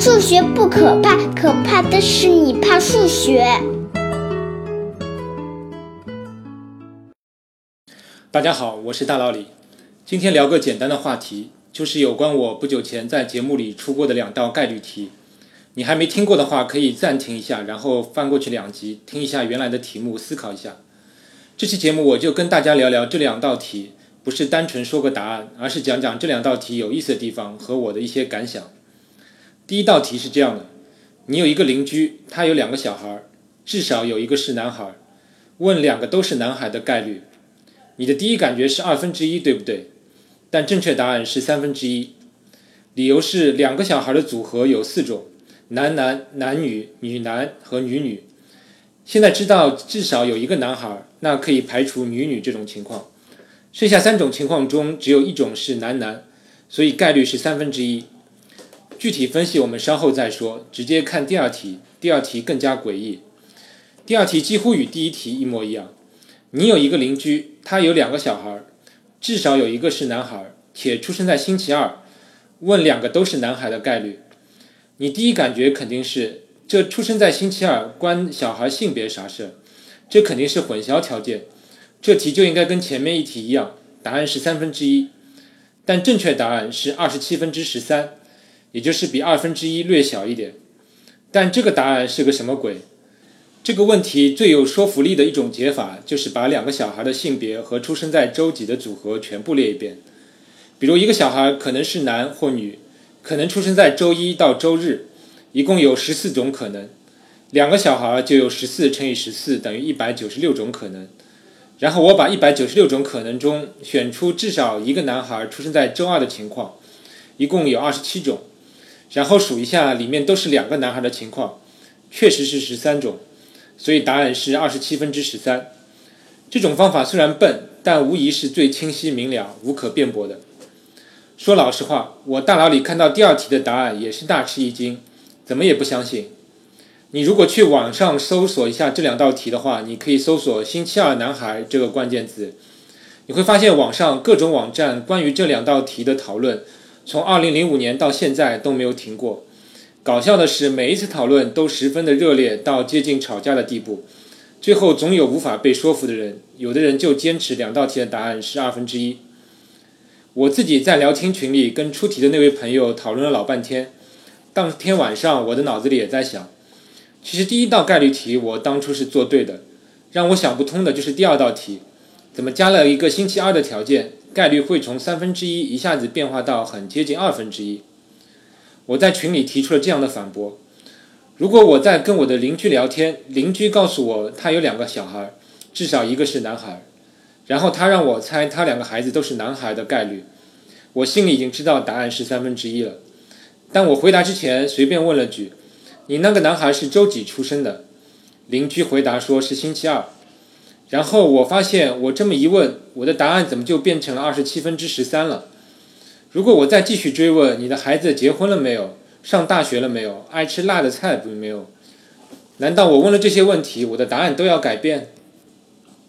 数学不可怕，可怕的是你怕数学。大家好，我是大老李。今天聊个简单的话题，就是有关我不久前在节目里出过的两道概率题。你还没听过的话，可以暂停一下，然后翻过去两集，听一下原来的题目，思考一下。这期节目我就跟大家聊聊这两道题，不是单纯说个答案，而是讲讲这两道题有意思的地方和我的一些感想。第一道题是这样的：你有一个邻居，他有两个小孩，至少有一个是男孩。问两个都是男孩的概率，你的第一感觉是二分之一，对不对？但正确答案是三分之一。理由是两个小孩的组合有四种：男男、男女、女男和女女。现在知道至少有一个男孩，那可以排除女女这种情况。剩下三种情况中，只有一种是男男，所以概率是三分之一。具体分析我们稍后再说，直接看第二题。第二题更加诡异。第二题几乎与第一题一模一样。你有一个邻居，他有两个小孩，至少有一个是男孩，且出生在星期二。问两个都是男孩的概率，你第一感觉肯定是这出生在星期二关小孩性别啥事？这肯定是混淆条件。这题就应该跟前面一题一样，答案是三分之一。但正确答案是二十七分之十三。也就是比二分之一略小一点，但这个答案是个什么鬼？这个问题最有说服力的一种解法就是把两个小孩的性别和出生在周几的组合全部列一遍。比如一个小孩可能是男或女，可能出生在周一到周日，一共有十四种可能。两个小孩就有十四乘以十四等于一百九十六种可能。然后我把一百九十六种可能中选出至少一个男孩出生在周二的情况，一共有二十七种。然后数一下里面都是两个男孩的情况，确实是十三种，所以答案是二十七分之十三。这种方法虽然笨，但无疑是最清晰明了、无可辩驳的。说老实话，我大脑里看到第二题的答案也是大吃一惊，怎么也不相信。你如果去网上搜索一下这两道题的话，你可以搜索“星期二男孩”这个关键字，你会发现网上各种网站关于这两道题的讨论。从二零零五年到现在都没有停过。搞笑的是，每一次讨论都十分的热烈，到接近吵架的地步。最后总有无法被说服的人，有的人就坚持两道题的答案是二分之一。我自己在聊天群里跟出题的那位朋友讨论了老半天。当天晚上，我的脑子里也在想，其实第一道概率题我当初是做对的。让我想不通的就是第二道题，怎么加了一个星期二的条件？概率会从三分之一一下子变化到很接近二分之一。我在群里提出了这样的反驳：如果我在跟我的邻居聊天，邻居告诉我他有两个小孩，至少一个是男孩，然后他让我猜他两个孩子都是男孩的概率，我心里已经知道答案是三分之一了。但我回答之前随便问了句：“你那个男孩是周几出生的？”邻居回答说是星期二。然后我发现，我这么一问，我的答案怎么就变成了二十七分之十三了？如果我再继续追问，你的孩子结婚了没有？上大学了没有？爱吃辣的菜不没有？难道我问了这些问题，我的答案都要改变？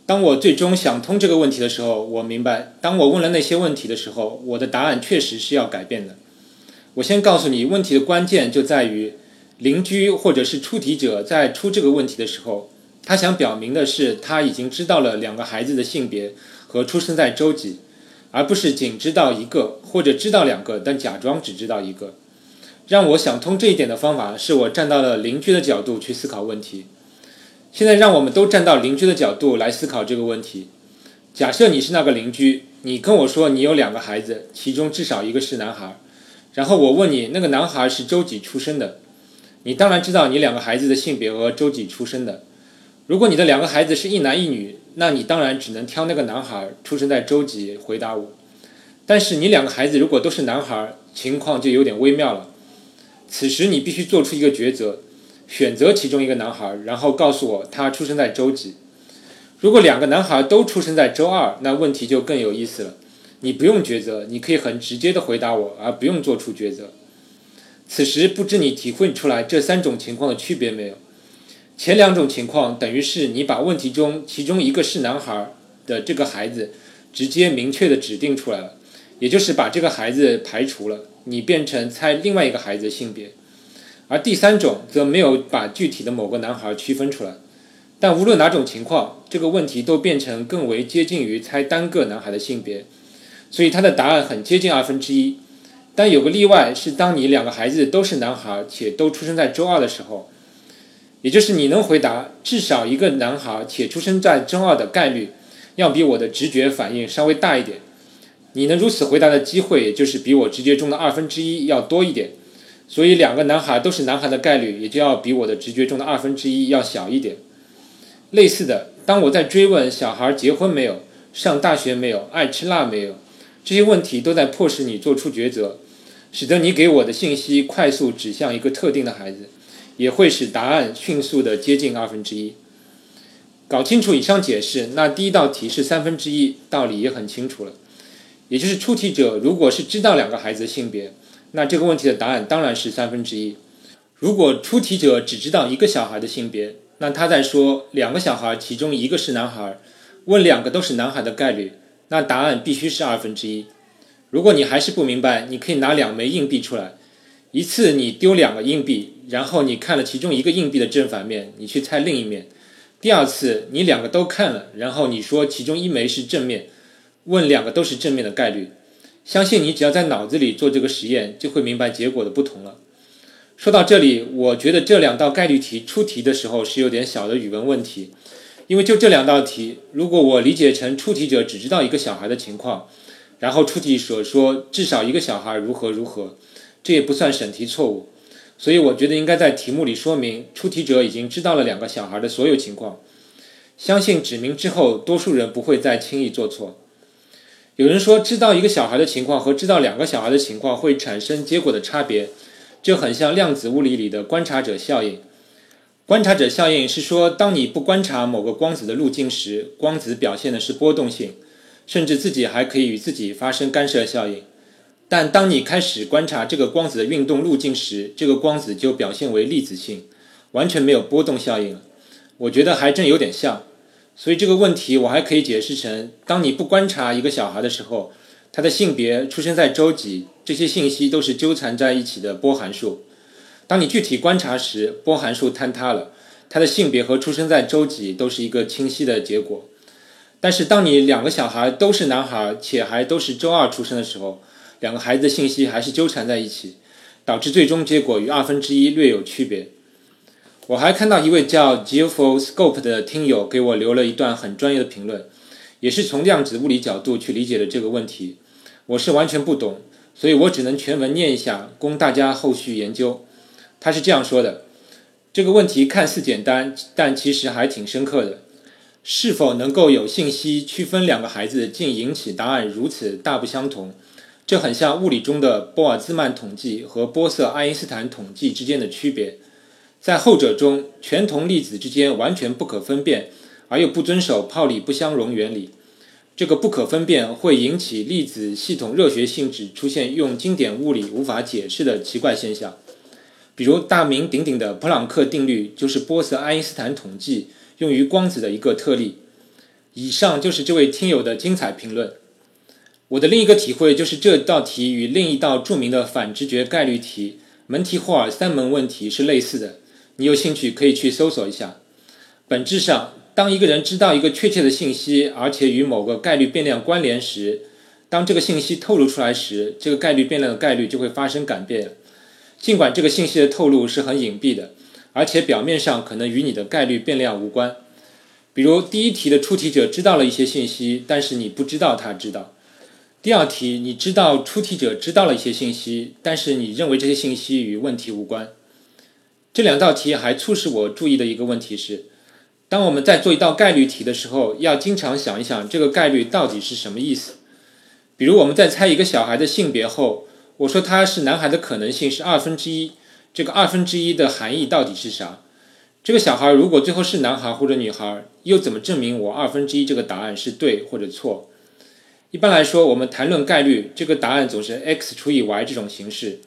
当我最终想通这个问题的时候，我明白，当我问了那些问题的时候，我的答案确实是要改变的。我先告诉你，问题的关键就在于邻居或者是出题者在出这个问题的时候。他想表明的是，他已经知道了两个孩子的性别和出生在周几，而不是仅知道一个或者知道两个，但假装只知道一个。让我想通这一点的方法，是我站到了邻居的角度去思考问题。现在，让我们都站到邻居的角度来思考这个问题。假设你是那个邻居，你跟我说你有两个孩子，其中至少一个是男孩，然后我问你那个男孩是周几出生的，你当然知道你两个孩子的性别和周几出生的。如果你的两个孩子是一男一女，那你当然只能挑那个男孩出生在周几回答我。但是你两个孩子如果都是男孩，情况就有点微妙了。此时你必须做出一个抉择，选择其中一个男孩，然后告诉我他出生在周几。如果两个男孩都出生在周二，那问题就更有意思了。你不用抉择，你可以很直接的回答我，而不用做出抉择。此时不知你体会出来这三种情况的区别没有？前两种情况等于是你把问题中其中一个是男孩的这个孩子直接明确的指定出来了，也就是把这个孩子排除了，你变成猜另外一个孩子的性别。而第三种则没有把具体的某个男孩区分出来。但无论哪种情况，这个问题都变成更为接近于猜单个男孩的性别，所以它的答案很接近二分之一。但有个例外是，当你两个孩子都是男孩且都出生在周二的时候，也就是你能回答至少一个男孩且出生在中二的概率，要比我的直觉反应稍微大一点。你能如此回答的机会，也就是比我直觉中的二分之一要多一点。所以，两个男孩都是男孩的概率，也就要比我的直觉中的二分之一要小一点。类似的，当我在追问小孩结婚没有、上大学没有、爱吃辣没有这些问题，都在迫使你做出抉择，使得你给我的信息快速指向一个特定的孩子，也会使答案迅速的接近二分之一。搞清楚以上解释，那第一道题是三分之一，道理也很清楚了。也就是出题者如果是知道两个孩子的性别，那这个问题的答案当然是三分之一。如果出题者只知道一个小孩的性别，那他在说两个小孩其中一个是男孩，问两个都是男孩的概率，那答案必须是二分之一。如果你还是不明白，你可以拿两枚硬币出来，一次你丢两个硬币，然后你看了其中一个硬币的正反面，你去猜另一面。第二次你两个都看了，然后你说其中一枚是正面。问两个都是正面的概率，相信你只要在脑子里做这个实验，就会明白结果的不同了。说到这里，我觉得这两道概率题出题的时候是有点小的语文问题，因为就这两道题，如果我理解成出题者只知道一个小孩的情况，然后出题所说至少一个小孩如何如何，这也不算审题错误，所以我觉得应该在题目里说明出题者已经知道了两个小孩的所有情况。相信指明之后，多数人不会再轻易做错。有人说，知道一个小孩的情况和知道两个小孩的情况会产生结果的差别，这很像量子物理里的观察者效应。观察者效应是说，当你不观察某个光子的路径时，光子表现的是波动性，甚至自己还可以与自己发生干涉效应。但当你开始观察这个光子的运动路径时，这个光子就表现为粒子性，完全没有波动效应了。我觉得还真有点像。所以这个问题我还可以解释成：当你不观察一个小孩的时候，他的性别、出生在周几，这些信息都是纠缠在一起的波函数；当你具体观察时，波函数坍塌了，他的性别和出生在周几都是一个清晰的结果。但是当你两个小孩都是男孩，且还都是周二出生的时候，两个孩子的信息还是纠缠在一起，导致最终结果与二分之一略有区别。我还看到一位叫 Geofoscope 的听友给我留了一段很专业的评论，也是从量子物理角度去理解的这个问题。我是完全不懂，所以我只能全文念一下，供大家后续研究。他是这样说的：这个问题看似简单，但其实还挺深刻的。是否能够有信息区分两个孩子，竟引起答案如此大不相同？这很像物理中的波尔兹曼统计和波色爱因斯坦统计之间的区别。在后者中，全同粒子之间完全不可分辨，而又不遵守泡利不相容原理。这个不可分辨会引起粒子系统热学性质出现用经典物理无法解释的奇怪现象，比如大名鼎鼎的普朗克定律就是波色爱因斯坦统计用于光子的一个特例。以上就是这位听友的精彩评论。我的另一个体会就是这道题与另一道著名的反直觉概率题门提霍尔三门问题是类似的。你有兴趣可以去搜索一下。本质上，当一个人知道一个确切的信息，而且与某个概率变量关联时，当这个信息透露出来时，这个概率变量的概率就会发生改变。尽管这个信息的透露是很隐蔽的，而且表面上可能与你的概率变量无关。比如第一题的出题者知道了一些信息，但是你不知道他知道。第二题你知道出题者知道了一些信息，但是你认为这些信息与问题无关。这两道题还促使我注意的一个问题是：当我们在做一道概率题的时候，要经常想一想这个概率到底是什么意思。比如我们在猜一个小孩的性别后，我说他是男孩的可能性是二分之一，这个二分之一的含义到底是啥？这个小孩如果最后是男孩或者女孩，又怎么证明我二分之一这个答案是对或者错？一般来说，我们谈论概率，这个答案总是 x 除以 y 这种形式。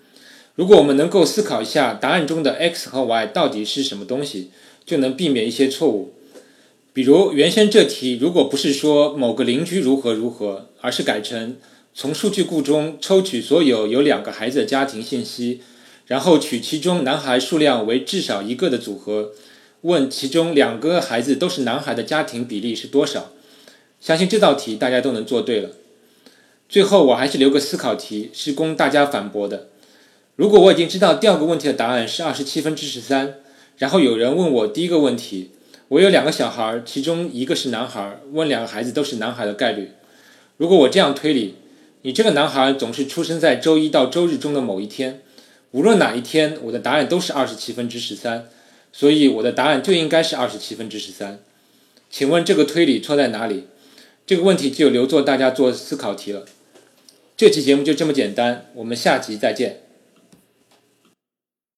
如果我们能够思考一下答案中的 x 和 y 到底是什么东西，就能避免一些错误。比如原先这题如果不是说某个邻居如何如何，而是改成从数据库中抽取所有有两个孩子的家庭信息，然后取其中男孩数量为至少一个的组合，问其中两个孩子都是男孩的家庭比例是多少。相信这道题大家都能做对了。最后我还是留个思考题，是供大家反驳的。如果我已经知道第二个问题的答案是二十七分之十三，然后有人问我第一个问题，我有两个小孩，其中一个是男孩，问两个孩子都是男孩的概率。如果我这样推理，你这个男孩总是出生在周一到周日中的某一天，无论哪一天，我的答案都是二十七分之十三，所以我的答案就应该是二十七分之十三。请问这个推理错在哪里？这个问题就留作大家做思考题了。这期节目就这么简单，我们下集再见。